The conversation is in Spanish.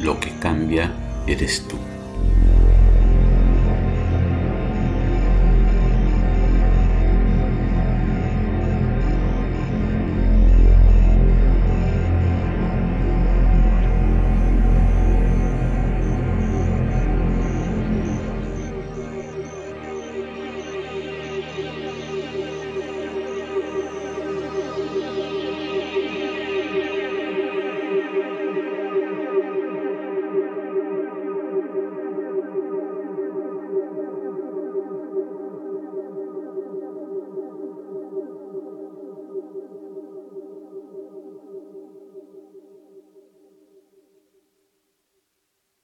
Lo que cambia eres tú.